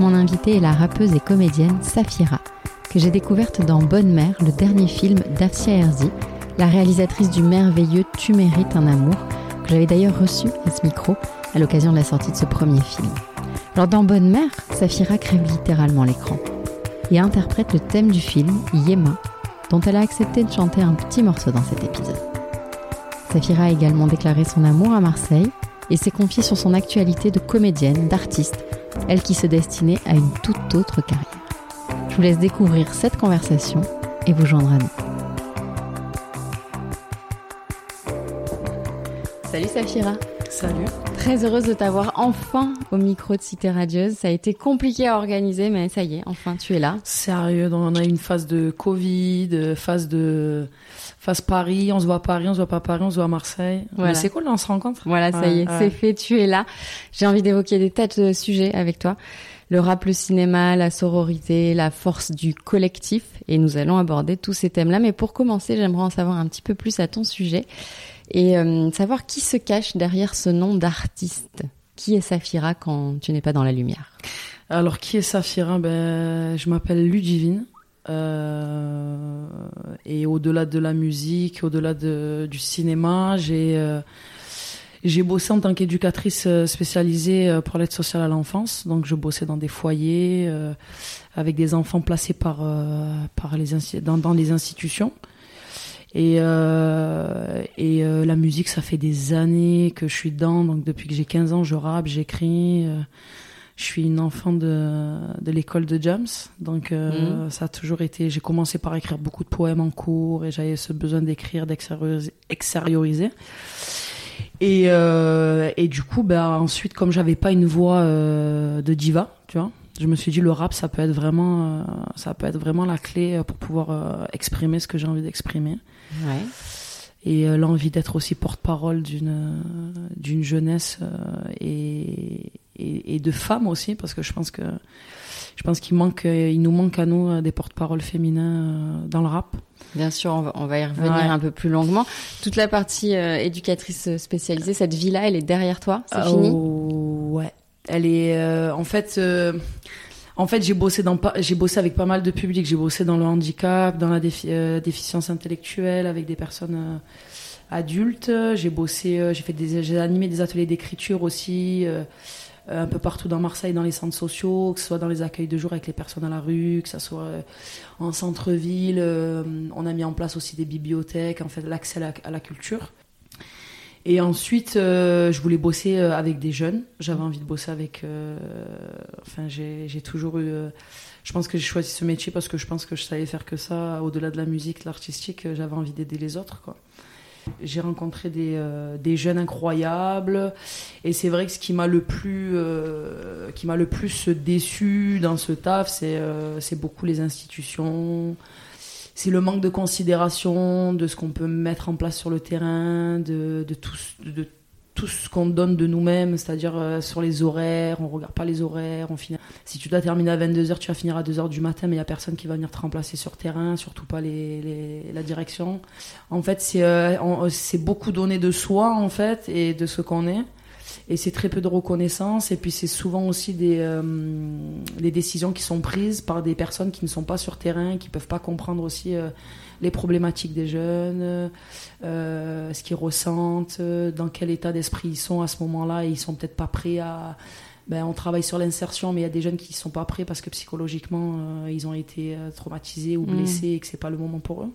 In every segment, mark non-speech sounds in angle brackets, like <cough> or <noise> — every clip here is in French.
mon invitée est la rappeuse et comédienne Safira, que j'ai découverte dans Bonne Mère, le dernier film d'Afsia Herzi, la réalisatrice du merveilleux Tu mérites un amour, que j'avais d'ailleurs reçu à ce micro à l'occasion de la sortie de ce premier film. Alors dans Bonne Mère, Safira crève littéralement l'écran et interprète le thème du film Yema, dont elle a accepté de chanter un petit morceau dans cet épisode. Safira a également déclaré son amour à Marseille et s'est confiée sur son actualité de comédienne, d'artiste, elle qui se destinait à une toute autre carrière. Je vous laisse découvrir cette conversation et vous joindre à nous. Salut Safira. Salut. Très heureuse de t'avoir enfin au micro de Cité Radieuse. Ça a été compliqué à organiser, mais ça y est, enfin tu es là. Sérieux, on a une phase de Covid, phase de phase Paris, on se voit à Paris, on se voit pas à Paris, on se voit à Marseille. Voilà. C'est cool, on se rencontre. Voilà, ça y est, c'est fait, tu es là. J'ai envie d'évoquer des tas de sujets avec toi. Le rap, le cinéma, la sororité, la force du collectif. Et nous allons aborder tous ces thèmes-là. Mais pour commencer, j'aimerais en savoir un petit peu plus à ton sujet et euh, savoir qui se cache derrière ce nom d'artiste. Qui est Safira quand tu n'es pas dans la lumière? Alors, qui est Safira? Ben, Je m'appelle Ludivine. Euh, et au-delà de la musique, au-delà de, du cinéma, j'ai euh, j'ai bossé en tant qu'éducatrice euh, spécialisée pour l'aide sociale à l'enfance. Donc, je bossais dans des foyers avec des enfants placés par par les dans, dans les institutions. Et, et la musique, ça fait des années que je suis dedans. Donc depuis que j'ai 15 ans, je rappe, j'écris. Euh, je suis une enfant de, de l'école de James. Donc mmh. ça a toujours été... J'ai commencé par écrire beaucoup de poèmes en cours et j'avais ce besoin d'écrire, d'extérioriser. Et, et du coup, bah, ensuite, comme j'avais pas une voix de diva, tu vois, je me suis dit le rap ça peut être vraiment ça peut être vraiment la clé pour pouvoir exprimer ce que j'ai envie d'exprimer Ouais. Et euh, l'envie d'être aussi porte-parole d'une d'une jeunesse euh, et, et, et, de femmes aussi, parce que je pense que je pense qu'il manque, il nous manque à nous des porte-parole féminins dans le rap. Bien sûr, on va, on va y revenir ouais. un peu plus longuement. Toute la partie euh, éducatrice spécialisée, cette vie-là, elle est derrière toi, c'est oh, fini? Ouais, elle est euh, en fait. Euh, en fait, j'ai bossé dans j'ai bossé avec pas mal de publics. J'ai bossé dans le handicap, dans la euh, déficience intellectuelle, avec des personnes euh, adultes. J'ai bossé, euh, j'ai fait des, j'ai animé des ateliers d'écriture aussi, un peu partout dans Marseille, dans les centres sociaux, que ce soit dans les accueils de jour avec les personnes à la rue, que ce soit en centre-ville. on a mis en place aussi des bibliothèques, en fait, l'accès à la culture. Et ensuite, euh, je voulais bosser euh, avec des jeunes. J'avais envie de bosser avec. Euh, enfin, j'ai toujours eu. Je pense que j'ai choisi ce métier parce que je pense que je savais faire que ça. Au-delà de la musique, l'artistique, j'avais envie d'aider les autres. J'ai rencontré des, des, jeunes incroyables et c'est vrai que ce qui m'a le plus qui m'a le plus déçu dans ce taf, c'est beaucoup les institutions, c'est le manque de considération de ce qu'on peut mettre en place sur le terrain, de, de, tout, de tout ce qu'on donne de nous-mêmes, c'est-à-dire euh, sur les horaires, on regarde pas les horaires, on finit... si tu dois terminer à 22h, tu vas finir à 2h du matin, mais il y a personne qui va venir te remplacer sur terrain, surtout pas les, les la direction. En fait, c'est euh, c'est beaucoup donné de soi, en fait, et de ce qu'on est et c'est très peu de reconnaissance et puis c'est souvent aussi des, euh, des décisions qui sont prises par des personnes qui ne sont pas sur terrain qui peuvent pas comprendre aussi euh, les problématiques des jeunes euh, ce qu'ils ressentent dans quel état d'esprit ils sont à ce moment-là et ils sont peut-être pas prêts à ben, on travaille sur l'insertion, mais il y a des jeunes qui ne sont pas prêts parce que psychologiquement, ils ont été traumatisés ou mmh. blessés mmh. et que c'est pas le moment pour eux.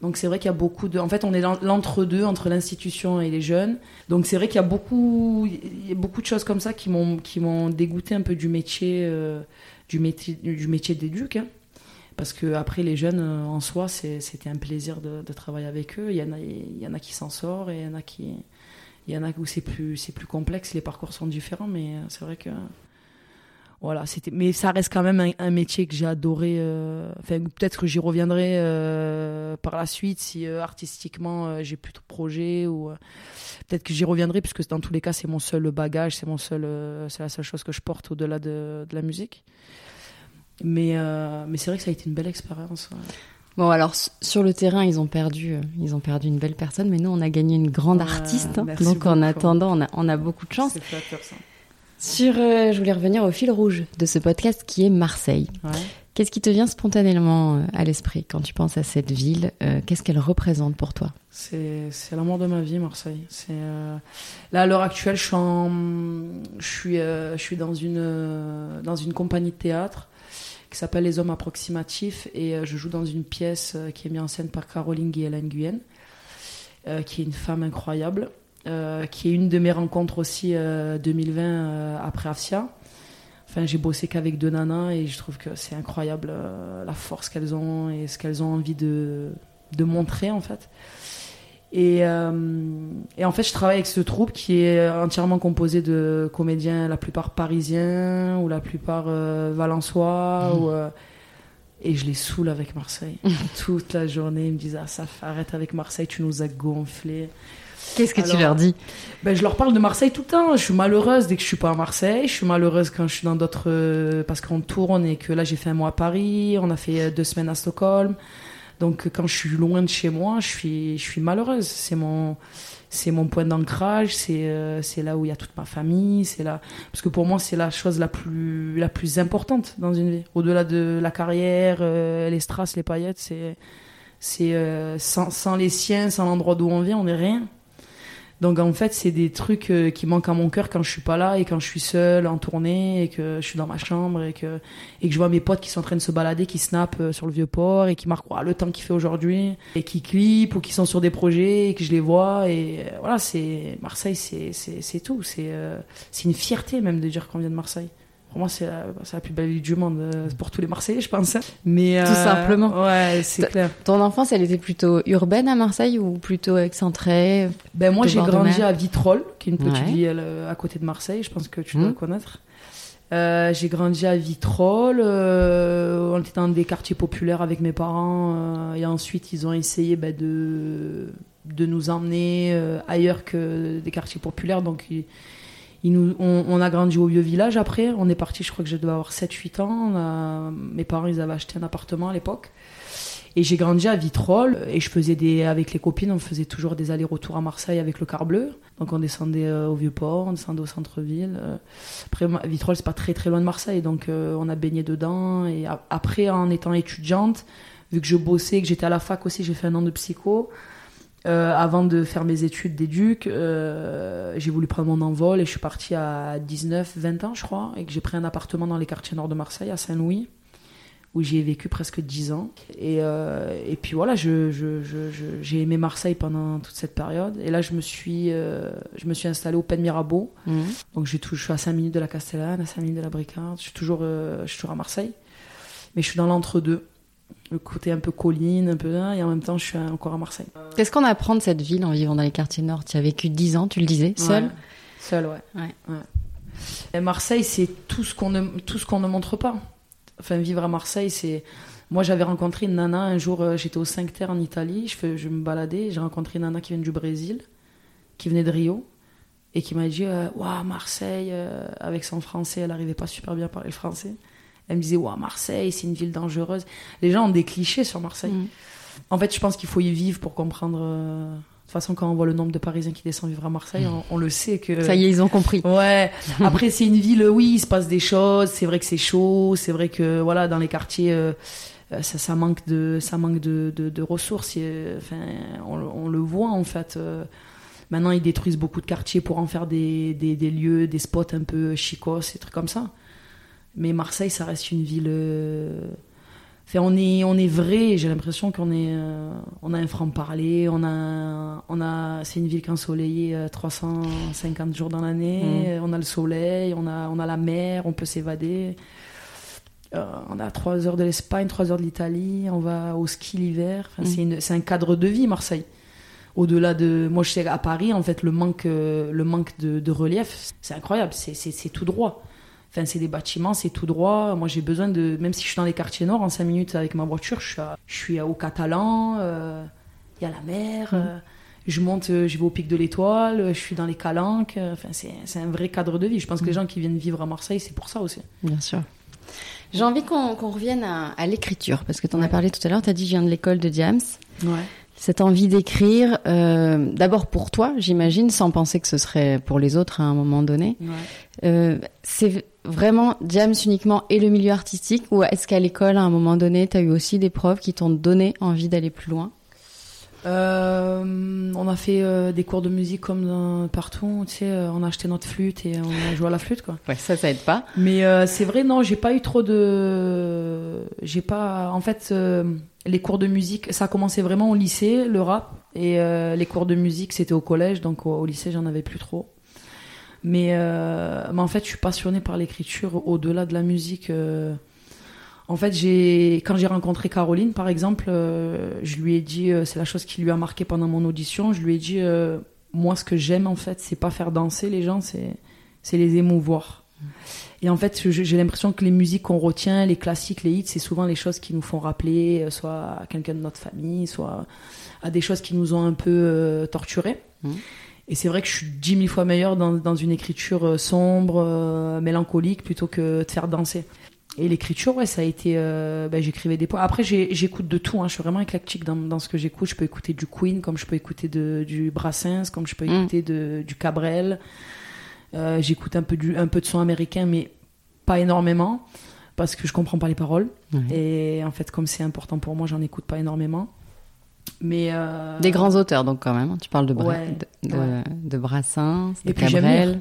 Donc c'est vrai qu'il y a beaucoup de... En fait, on est l'entre-deux entre l'institution et les jeunes. Donc c'est vrai qu'il y a beaucoup, beaucoup de choses comme ça qui m'ont qui m'ont dégoûté un peu du métier euh, du métier du métier d'éduc. Hein. Parce que après les jeunes euh, en soi, c'était un plaisir de, de, travailler avec eux. Il y en a, il y en a qui s'en sortent et il y en a qui, il y en a où c'est plus c'est plus complexe. Les parcours sont différents, mais euh, c'est vrai que voilà, c'était. Mais ça reste quand même un, métier que j'ai adoré. euh, Enfin, peut-être que j'y reviendrai euh, par la suite si euh, artistiquement j'ai plus de projets ou peut-être que j'y reviendrai puisque dans tous les cas c'est mon seul bagage, c'est mon seul, c'est la seule chose que je porte au-delà de, de la musique. Mais mais c'est vrai que ça a été une belle expérience. ouais. Bon, alors sur le terrain, ils ont perdu, euh, ils ont perdu une belle personne, mais nous, on a gagné une grande artiste. hein. Donc, en attendant, on a, on a beaucoup de chance. C'est flatteur ça. Sur, euh, je voulais revenir au fil rouge de ce podcast qui est Marseille. Ouais. Qu'est-ce qui te vient spontanément euh, à l'esprit quand tu penses à cette ville Euh, Qu'est-ce qu'elle représente pour toi? C'est l'amour de ma vie, Marseille. C'est euh, là à l'heure actuelle, je suis en, je suis, je suis dans une dans une compagnie de théâtre qui s'appelle Les Hommes Approximatifs et je joue dans une pièce qui est mise en scène par Caroline euh, qui est une femme incroyable, euh, qui est une de mes rencontres aussi euh, 2020 euh, après Afsia. Enfin, j'ai bossé qu'avec deux nanas et je trouve que c'est incroyable euh, la force qu'elles ont et ce qu'elles ont envie de, de montrer en fait. Et, euh, et en fait, je travaille avec ce troupe qui est entièrement composé de comédiens, la plupart parisiens ou la plupart euh, valençois. Ou, euh, et je les saoule avec Marseille. <laughs> Toute la journée, ils me disent Ah, ça arrête avec Marseille, tu nous as gonflés. Qu'est-ce que Alors, tu leur dis Ben, je leur parle de Marseille tout le temps. Je suis malheureuse dès que je suis pas à Marseille. Je suis malheureuse quand je suis dans d'autres. euh, parce qu'on tourne et que là, j'ai fait un mois à Paris. On a fait euh, deux semaines à Stockholm. Donc, euh, quand je suis loin de chez moi, je suis, je suis malheureuse. C'est mon, c'est mon point d'ancrage. C'est, euh, là où il y a toute ma famille. C'est là. Parce que pour moi, c'est la chose la plus, la plus importante dans une vie. Au-delà de la carrière, euh, les strass, les paillettes, c'est, c'est, euh, sans, sans les siens, sans l'endroit d'où on vient, on n'est rien. Donc en fait, c'est des trucs euh, qui manquent à mon cœur quand je suis pas là et quand je suis seule en tournée et que je suis dans ma chambre et que et que je vois mes potes qui sont en train de se balader, qui snappent euh, sur le vieux port et qui marquent ouah, le temps qu'il fait aujourd'hui et qui clipent ou qui sont sur des projets et que je les vois et euh, voilà, c'est Marseille, c'est c'est c'est tout, c'est euh, c'est une fierté même de dire qu'on vient de Marseille. Pour moi, c'est la, plus belle ville du monde euh, pour tous les Marseillais, je pense. Mais Tout simplement. Ouais, c'est clair. Ton enfance, elle était plutôt urbaine à Marseille ou plutôt excentrée? Ben moi j'ai grandi à Vitrolles, qui est une petite Ouais. ville euh, à côté de Marseille, je pense que tu Mhm. dois connaître. Euh, j'ai grandi à Vitrolles, euh, on était dans des quartiers populaires avec mes parents euh, et ensuite ils ont essayé ben, de, de nous emmener euh, ailleurs que des quartiers populaires donc ils, on, a grandi au vieux village après, on est parti je crois que je devais avoir 7-8 ans, a- mes parents ils avaient acheté un appartement à l'époque et j'ai grandi à Vitrolles et je faisais des avec les copines, on faisait toujours des allers-retours à Marseille avec le car bleu. Donc on descendait euh, au Vieux-Port, on descendait au centre-ville. euh. Après Vitrolles c'est pas très très loin de Marseille, donc euh, on a baigné dedans et après en étant étudiante, vu que je bossais, que j'étais à la fac aussi, j'ai fait un an de psycho. Euh, avant de faire mes études d'éduc, euh, j'ai voulu prendre mon envol et je suis partie à 19, 20 ans, je crois, et que j'ai pris un appartement dans les quartiers nord de Marseille, à Saint-Louis, où j'y ai vécu presque 10 ans. Et, euh, et puis voilà, je, je, je, je- j'ai aimé Marseille pendant toute cette période. Et là, je me suis, je me suis installée au Pen Mirabeau. Mhm. Donc je suis à 5 minutes de la Castellane, à 5 minutes de la Bricard. Je suis toujours, je suis toujours à Marseille. Mais je suis dans l'entre-deux. Le côté un peu colline, un peu là, et en même temps, je suis encore à Marseille. Qu'est-ce qu'on apprend de cette ville en vivant dans les quartiers nord? Tu as vécu 10 ans, tu le disais, seul Ouais. Seul, ouais. Ouais. Et Marseille, c'est tout ce qu'on ne, tout ce qu'on ne montre pas. Enfin, vivre à Marseille, c'est. Moi, j'avais rencontré une nana un jour, euh, j'étais au 5 Terre en Italie, je, fais, je me baladais, j'ai rencontré une nana qui vient du Brésil, qui venait de Rio, et qui m'a dit euh, Waouh, Marseille, euh, avec son français, elle n'arrivait pas super bien à parler le français. Elle me disait Waouh, Marseille, c'est une ville dangereuse. Les gens ont des clichés sur Marseille. Mhm. En fait, je pense qu'il faut y vivre pour comprendre. euh, De toute façon, quand on voit le nombre de Parisiens qui descendent vivre à Marseille, on, on le sait que. Ça y est, ils ont compris. Ouais. <laughs> Après, c'est une ville, oui, il se passe des choses. C'est vrai que c'est chaud. C'est vrai que, voilà, dans les quartiers, euh, ça, ça manque de, ça manque de, de, de ressources. Et, Enfin, on, le- on le voit, en fait. euh, Maintenant, ils détruisent beaucoup de quartiers pour en faire des, des, des lieux, des spots un peu chicos, des trucs comme ça. Mais Marseille, ça reste une ville. euh, Enfin, on est, on est vrai. J'ai l'impression qu'on est, euh, on a un franc-parler. On a, on a, c'est une ville qui est ensoleillée euh, 350 jours dans l'année. On a le soleil, on a, on a la mer, on peut s'évader. Euh, on a 3 heures de l'Espagne, 3 heures de l'Italie. On va au ski l'hiver. Enfin, Mm. c'est, une- c'est un cadre de vie, Marseille. Au-delà de, moi, je sais à Paris, en fait, le manque, euh, le manque de, de relief, c'est incroyable. C'est tout droit. Enfin, c'est des bâtiments, c'est tout droit. Moi, j'ai besoin de. Même si je suis dans les quartiers nord, en 5 minutes avec ma voiture, je suis, je suis au Catalan, il y a la mer. Mmh. je monte, je vais au pic de l'Étoile, je suis dans les Calanques. Enfin, c'est un vrai cadre de vie. Je pense que les mmh. gens qui viennent vivre à Marseille, c'est pour ça aussi. Bien sûr. J'ai envie qu'on revienne à, l'écriture, parce que tu en as parlé tout à l'heure, tu as dit je viens de l'école de James. Ouais. Cette envie d'écrire, euh, d'abord pour toi, j'imagine, sans penser que ce serait pour les autres à un moment donné. Ouais. Euh, c'est vraiment James uniquement et le milieu artistique, ou est-ce qu'à l'école, à un moment donné, tu as eu aussi des profs qui t'ont donné envie d'aller plus loin? Euh, on a fait euh, des cours de musique comme partout, tu sais, euh, on a acheté notre flûte et on a joué à la flûte, quoi. Ouais, ça, ça aide pas. Mais c'est vrai, non, j'ai pas eu trop de, j'ai pas, en fait, les cours de musique, ça a commencé vraiment au lycée, le rap, et les cours de musique, c'était au collège, donc au, lycée, j'en avais plus trop. Mais, mais en fait, je suis passionnée par l'écriture au-delà de la musique. En fait, j'ai quand j'ai rencontré Caroline, par exemple, euh, je lui ai dit, euh, c'est la chose qui lui a marqué pendant mon audition. Je lui ai dit, euh, moi, ce que j'aime en fait, c'est pas faire danser les gens, c'est c'est les émouvoir. Et en fait, j'ai l'impression que les musiques qu'on retient, les classiques, les hits, c'est souvent les choses qui nous font rappeler, soit à quelqu'un de notre famille, soit à des choses qui nous ont un peu torturés. Mmh. Et c'est vrai que je suis dix mille fois meilleure dans, dans une écriture sombre, mélancolique, plutôt que de faire danser. Et l'écriture, ouais, ça a été. Euh, bah, j'écrivais des poèmes. Après, j'écoute de tout. Hein. Je suis vraiment éclectique dans, dans ce que j'écoute. Je peux écouter du Queen, comme je peux écouter de, du Brassens, comme je peux mm. écouter de, du Cabrel. Euh, j'écoute un peu, du, un peu de son américain, mais pas énormément, parce que je comprends pas les paroles. Et en fait, comme c'est important pour moi, j'en écoute pas énormément. Mais euh... Des grands auteurs, donc, quand même. Hein. Tu parles de, Bra de, de, de, Brassens, de Cabrel.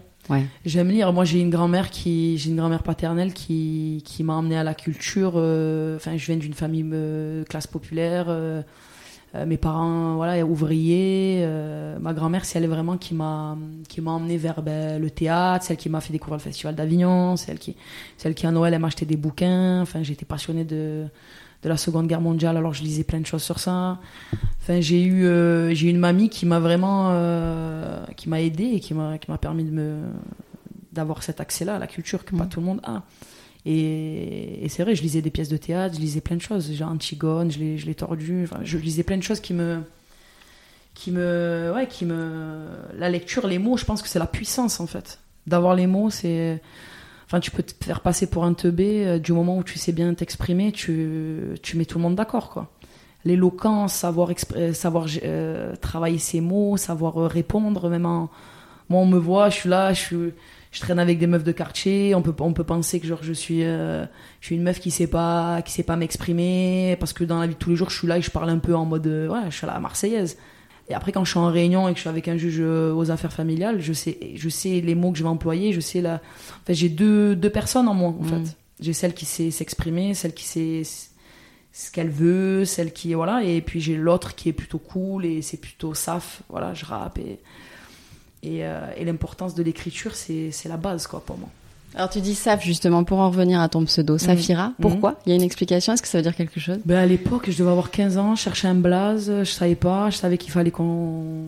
J'aime lire. Moi, j'ai une grand-mère qui, j'ai une grand-mère paternelle qui, qui m'a emmené à la culture. Euh, enfin, je viens d'une famille euh, classe populaire. Euh, mes parents, voilà, ouvriers. ma grand-mère, c'est elle vraiment qui m'a, qui m'a emmené vers ben, le théâtre, celle qui m'a fait découvrir le festival d'Avignon, celle qui, celle qui à Noël, elle m'a acheté des bouquins. Enfin, j'étais passionnée de, de la Seconde Guerre mondiale, alors je lisais plein de choses sur ça. Enfin, j'ai eu, euh, j'ai une mamie qui m'a vraiment, euh, qui m'a aidé et qui m'a, qui m'a permis de me, d'avoir cet accès-là à la culture que pas mm. tout le monde a. Et, c'est vrai, je lisais des pièces de théâtre, je lisais plein de choses, genre Antigone, je l'ai, je l'ai tordu. Enfin, je lisais plein de choses qui me, qui me, ouais, qui me, la lecture, les mots, je pense que c'est la puissance en fait. D'avoir les mots, c'est Enfin, tu peux te faire passer pour un teubé euh, du moment où tu sais bien t'exprimer, tu, tu mets tout le monde d'accord, quoi. L'éloquence, savoir, euh, savoir euh, travailler ses mots, savoir répondre, même en... Moi, on me voit, je suis là, je, je traîne avec des meufs de quartier, on peut, on peut penser que genre, je, suis, je suis une meuf qui sait pas, qui sait pas m'exprimer, parce que dans la vie de tous les jours, je suis là et je parle un peu en mode, ouais, je suis la marseillaise. Et après, quand je suis en réunion et que je suis avec un juge euh, aux affaires familiales, je sais, je sais les mots que je vais employer. Je sais la. En fait, j'ai deux, deux personnes en moi, en fait. Mm. J'ai celle qui sait s'exprimer, celle qui sait ce qu'elle veut, celle qui voilà, et puis j'ai l'autre qui est plutôt cool et c'est plutôt saf. Voilà, je rappe et et, euh, et l'importance de l'écriture, c'est la base quoi pour moi. Alors tu dis Saf justement pour en revenir à ton pseudo, mm. Safira. Mm. Pourquoi? Il y a une explication Est-ce que ça veut dire quelque chose? Ben, À l'époque, je devais avoir 15 ans, je cherchais un blaze, je savais pas, je savais qu'il fallait qu'on,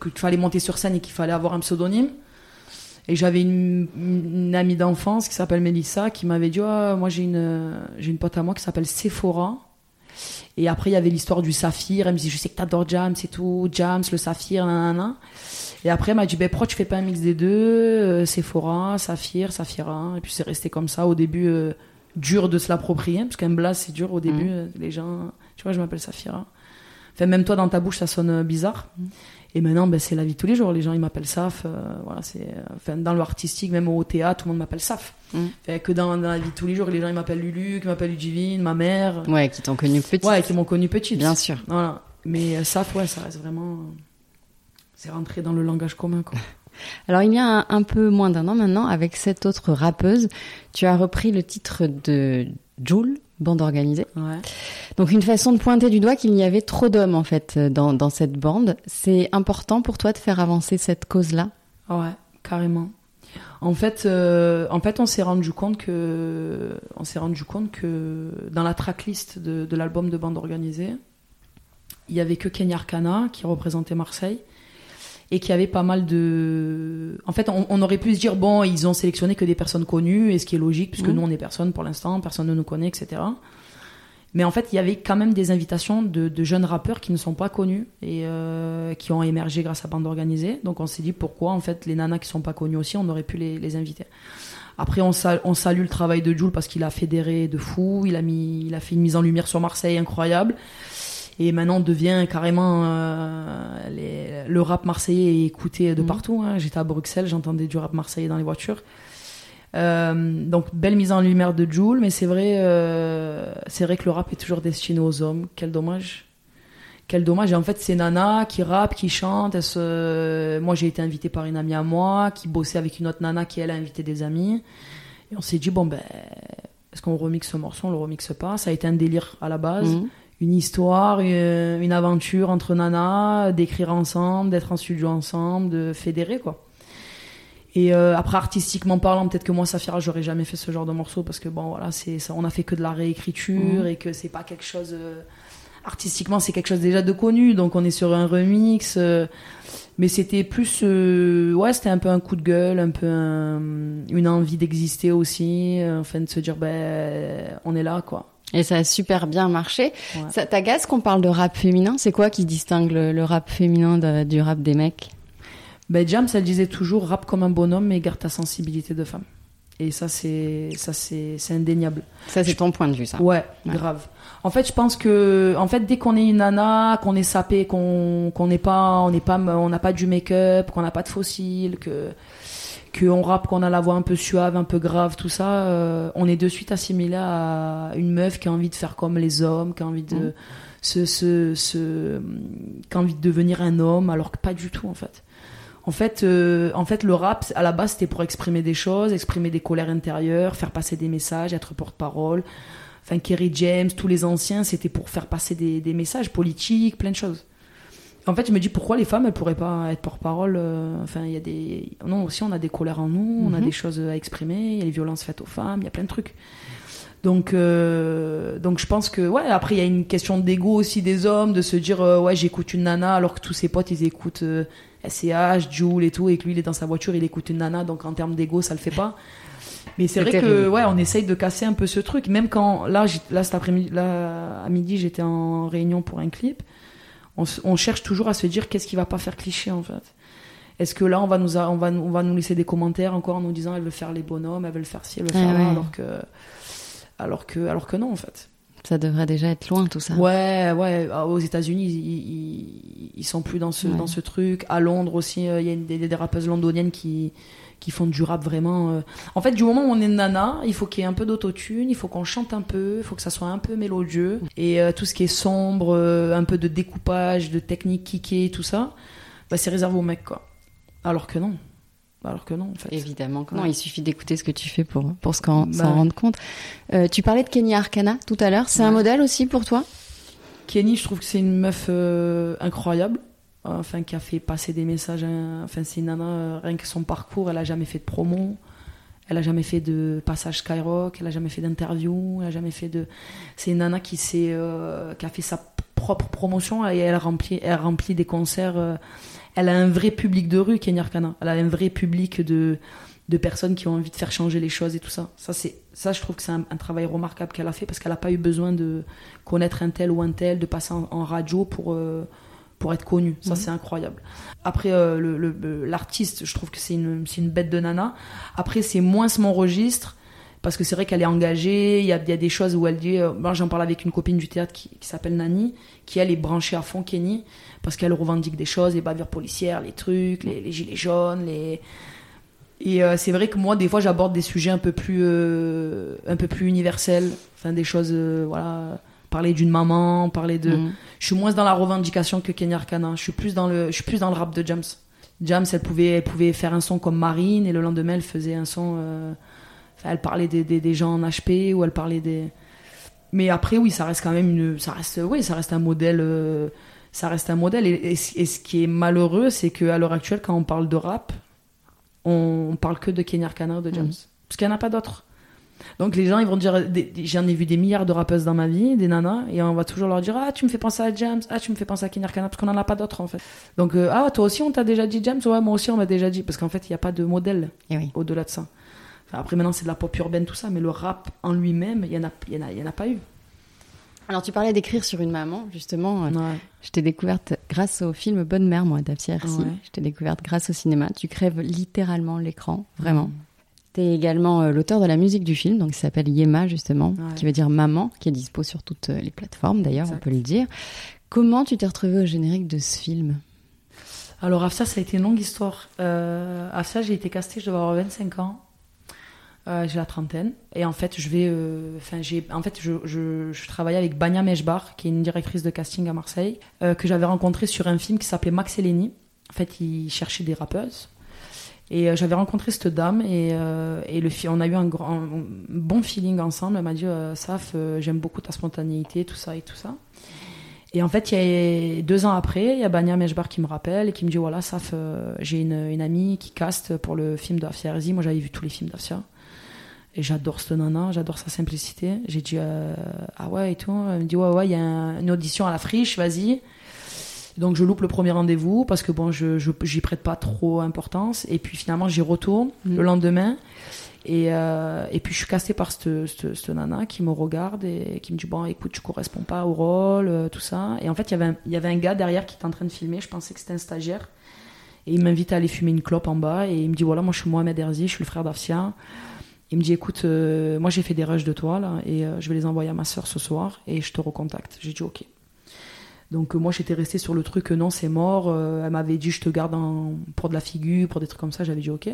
qu'il fallait monter sur scène et qu'il fallait avoir un pseudonyme. Et j'avais une, amie d'enfance qui s'appelle Melissa qui m'avait dit oh, moi j'ai une j'ai une pote à moi qui s'appelle Sephora. Et après il y avait l'histoire du saphir, elle me dit je sais que t'adores James et tout, James le saphir, nanana. Et après, elle m'a dit, ben, pourquoi tu fais pas un mix des deux? Euh, Sephora, Saphir, Saphira. Et puis c'est resté comme ça. Au début, euh, dur de se l'approprier, parce qu'un blast, c'est dur au début. Mm. Euh, les gens, tu vois, je m'appelle Saphira. Enfin, même toi, dans ta bouche, ça sonne bizarre. Et maintenant, ben, c'est la vie de tous les jours. Les gens, ils m'appellent Saf. voilà, c'est, enfin, dans l'artistique, même au théâtre, tout le monde m'appelle Saf. Mm. que dans, la vie de tous les jours, les gens, ils m'appellent Lulu, qui m'appellent Ludivine, ma mère. Ouais, qui t'ont connu petite. Ouais, qui m'ont connu petite. Bien sûr. Voilà. Mais Saf, ouais, ça reste vraiment. C'est rentré dans le langage commun, quoi. <laughs> Alors, il y a un, peu moins d'un an maintenant, avec cette autre rappeuse, tu as repris le titre de Joule, bande organisée. Ouais. Donc, une façon de pointer du doigt qu'il y avait trop d'hommes, en fait, dans, dans cette bande. C'est important pour toi de faire avancer cette cause-là? Ouais, carrément. En fait, euh, en fait, on s'est rendu compte que, on s'est rendu compte que dans la tracklist de, de l'album de bande organisée, il y avait que Kenya Arcana qui représentait Marseille et qu'il y avait pas mal de. En fait, on, aurait pu se dire bon, ils ont sélectionné que des personnes connues, et ce qui est logique, puisque mmh. nous on est personne pour l'instant, personne ne nous connaît, etc. Mais en fait, il y avait quand même des invitations de, jeunes rappeurs qui ne sont pas connus et euh, qui ont émergé grâce à Bande Organisée. Donc on s'est dit pourquoi en fait les nanas qui sont pas connues aussi, on aurait pu les, inviter. Après, on, on, salue le travail de Jules parce qu'il a fédéré de fou, il a, mis, il a fait une mise en lumière sur Marseille incroyable et maintenant devient carrément euh, le rap marseillais est écouté de mmh. partout. Hein. J'étais à Bruxelles, j'entendais du rap marseillais dans les voitures. Euh, donc belle mise en lumière de Jules, mais c'est vrai, euh, c'est vrai que le rap est toujours destiné aux hommes. Quel dommage. Quel dommage. Et en fait, c'est Nana qui rappe, qui chante. Moi, j'ai été invité par une amie à moi qui bossait avec une autre Nana qui elle a invité des amis. Et on s'est dit bon ben, est-ce qu'on remixe ce morceau On le remixe pas? Ça a été un délire à la base. Mmh une histoire, une, aventure entre nanas, d'écrire ensemble, d'être en studio ensemble, de fédérer quoi. Et euh, après artistiquement parlant, peut-être que moi Safira, j'aurais jamais fait ce genre de morceau parce que bon voilà, c'est ça, on a fait que de la réécriture mhm. et que c'est pas quelque chose euh, artistiquement, c'est quelque chose déjà de connu, donc on est sur un remix. Euh, mais c'était plus, ouais, c'était un peu un coup de gueule, un peu une envie d'exister aussi, enfin de se dire ben on est là quoi. Et ça a super bien marché. Ça t'agace qu'on parle de rap féminin? C'est quoi qui distingue le, rap féminin du rap des mecs? Ben, Jam, ça disait toujours rap comme un bonhomme, mais garde ta sensibilité de femme. Et ça, c'est ça c'est indéniable. Ça, c'est ton point de vue, ça. Ouais, grave. En fait, je pense que, en fait, dès qu'on est une nana, qu'on est sapé, qu'on qu'on n'est pas, on n'est pas, on n'a pas du make-up, qu'on n'a pas de fossiles, que qu'on rappe, qu'on a la voix un peu suave, un peu grave, tout ça, euh, on est de suite assimilé à une meuf qui a envie de faire comme les hommes, qui a envie de mmh. se, se, se, qui a envie de devenir un homme, alors que pas du tout en fait. En fait, euh, en fait, le rap, à la base, c'était pour exprimer des choses, exprimer des colères intérieures, faire passer des messages, être porte-parole. Enfin, Kerry James, tous les anciens, c'était pour faire passer des, des messages politiques, plein de choses. En fait, je me dis pourquoi les femmes, elles pourraient pas être porte-parole. Euh, enfin, il y a des. Non, aussi, on a des colères en nous, on a mhm. des choses à exprimer, il y a les violences faites aux femmes, il y a plein de trucs. Donc, euh, donc je pense que, ouais, après, il y a une question d'ego aussi des hommes, de se dire, euh, ouais, j'écoute une nana, alors que tous ses potes, ils écoutent SCH, Joule et tout, et que lui, il est dans sa voiture, il écoute une nana, donc en termes d'ego, ça le fait pas. Mais c'est vrai que, ouais, on essaye de casser un peu ce truc. Même quand, là, là cet après-midi, là, à midi, j'étais en réunion pour un clip on, cherche toujours à se dire qu'est-ce qui va pas faire cliché en fait. Est-ce que là on va nous on va on va nous laisser des commentaires encore en nous disant elle veut faire les bonhommes, elle veut le faire ci, elle veut faire là, alors que alors que alors que non en fait. Ça devrait déjà être loin tout ça. Ouais, ouais. Ah, aux États-Unis, ils, ils, sont plus dans ce dans ce truc. À Londres aussi, euh, il y a des, des rappeuses londoniennes qui qui font du rap vraiment. Euh. En fait, du moment où on est nana, il faut qu'il y ait un peu d'autotune, il faut qu'on chante un peu, il faut que ça soit un peu mélodieux. Et euh, tout ce qui est sombre, euh, un peu de découpage, de technique kické, tout ça, bah, c'est réservé aux mecs, quoi. Alors que non. Alors que non, en fait. Évidemment que non. Il suffit d'écouter ce que tu fais pour, pour s'en bah rendre compte. tu parlais de Kenny Arcana tout à l'heure. C'est un modèle aussi pour toi? Kenny, je trouve que c'est une meuf incroyable enfin qui a fait passer des messages. Hein. Enfin, c'est une nana, euh, rien que son parcours, elle a jamais fait de promo, elle a jamais fait de passage Skyrock, elle a jamais fait d'interview, elle a jamais fait de. C'est une nana qui s'est, euh, qui a fait sa propre promotion et elle remplit, elle remplit des concerts. Euh, elle a un vrai public de rue, Kenya Arcana. Elle a un vrai public de de personnes qui ont envie de faire changer les choses et tout ça. Ça, c'est, ça je trouve que c'est un, travail remarquable qu'elle a fait parce qu'elle n'a pas eu besoin de connaître un tel ou un tel, de passer en, radio pour, pour être connu. Ça, mhm. c'est incroyable. Après, euh, l'artiste, je trouve que c'est une, une, bête de nana. Après, c'est moins mon registre. Parce que c'est vrai qu'elle est engagée, il y a, y a, des choses où elle dit. Euh, moi, j'en parle avec une copine du théâtre qui, s'appelle Nani, qui elle est branchée à fond Kenny, parce qu'elle revendique des choses, les bavures policières, les trucs, les, gilets jaunes, les. Et euh, c'est vrai que moi, des fois, j'aborde des sujets un peu plus, un peu plus universels, enfin des choses, voilà parler d'une maman, parler de. Mm. Je suis moins dans la revendication que Kenya Arcana. Je suis plus dans le, je suis plus dans le rap de James. James, elle pouvait, elle pouvait faire un son comme Marine et le lendemain elle faisait un son. Euh, elle parlait des, des, gens en HP ou elle parlait des. Mais après, oui, ça reste quand même une, ça reste, oui, ça reste un modèle. Euh, ça reste un modèle. Et, ce qui est malheureux, c'est qu'à l'heure actuelle, quand on parle de rap, on, parle que de Kenya Arcana ou de James, mm. parce qu'il n'y en a pas d'autres. Donc les gens ils vont dire, j'en ai vu des milliards de rappeuses dans ma vie, des nanas, et on va toujours leur dire ah tu me fais penser à James, ah tu me fais penser à Kinder Kana parce qu'on en a pas d'autres en fait. Donc euh, ah toi aussi on t'a déjà dit James, ouais moi aussi on m'a déjà dit parce qu'en fait il n'y a pas de modèle Eh oui. au-delà de ça. Enfin, après maintenant c'est de la pop urbaine tout ça, mais le rap en lui-même il y en a, y en a, il y en a pas eu. Alors tu parlais d'écrire sur une maman, justement. euh, Ouais. Je t'ai découverte grâce au film Bonne Mère, moi, Hersi. Ouais. Je t'ai découverte grâce au cinéma. Tu crèves littéralement l'écran, vraiment. Tu es également euh, l'auteur de la musique du film, donc qui s'appelle Yema, justement, Ouais. qui veut dire maman, qui est dispo sur toutes euh, les plateformes, d'ailleurs, on peut le dire. Comment tu t'es retrouvée au générique de ce film? Alors Afsa, ça a été une longue histoire. Euh, Afsa, j'ai été castée, je devais avoir 25 ans. Euh, j'ai la trentaine. Et en fait, je vais, euh, enfin, j'ai, en fait, je, je, je travaillais avec Bania Meshbar, qui est une directrice de casting à Marseille, que j'avais rencontrée sur un film qui s'appelait Max et Lenny. En fait, il cherchait des rappeuses. Et euh, j'avais rencontré cette dame et, euh, et le on a eu un, grand, bon feeling ensemble. Elle m'a dit, euh, Saf, j'aime beaucoup ta spontanéité, tout ça et tout ça. Et en fait, il y a deux ans après, il y a Bania Meshbar qui me rappelle et qui me dit voilà, Saf, j'ai une, une amie qui caste pour le film d'Afsia Herzi. Moi, j'avais vu tous les films d'Afsia. Et j'adore cette nana, j'adore sa simplicité. J'ai dit ah ouais et tout. Elle me dit ouais, ouais, il y a un- une audition à la friche, vas-y. Donc je loupe le premier rendez-vous parce que bon, je j'y prête pas trop importance. Et puis finalement, j'y retourne Mhm. le lendemain. Et, euh, et puis je suis castée par cette, cette, cette nana qui me regarde et qui me dit bon écoute tu corresponds pas au rôle euh, tout ça. Et en fait il y avait un, gars derrière qui était en train de filmer. Je pensais que c'était un stagiaire. Et il m'invite à aller fumer une clope en bas. Et il me dit voilà moi je suis Mohamed Herzi je suis le frère d'Afsia il me dit écoute euh, moi j'ai fait des rushs de toi là. Et je vais les envoyer à ma soeur ce soir et je te recontacte. J'ai dit ok donc euh, moi j'étais restée sur le truc euh, non c'est mort Euh, elle m'avait dit je te garde en- pour de la figure pour des trucs comme ça j'avais dit ok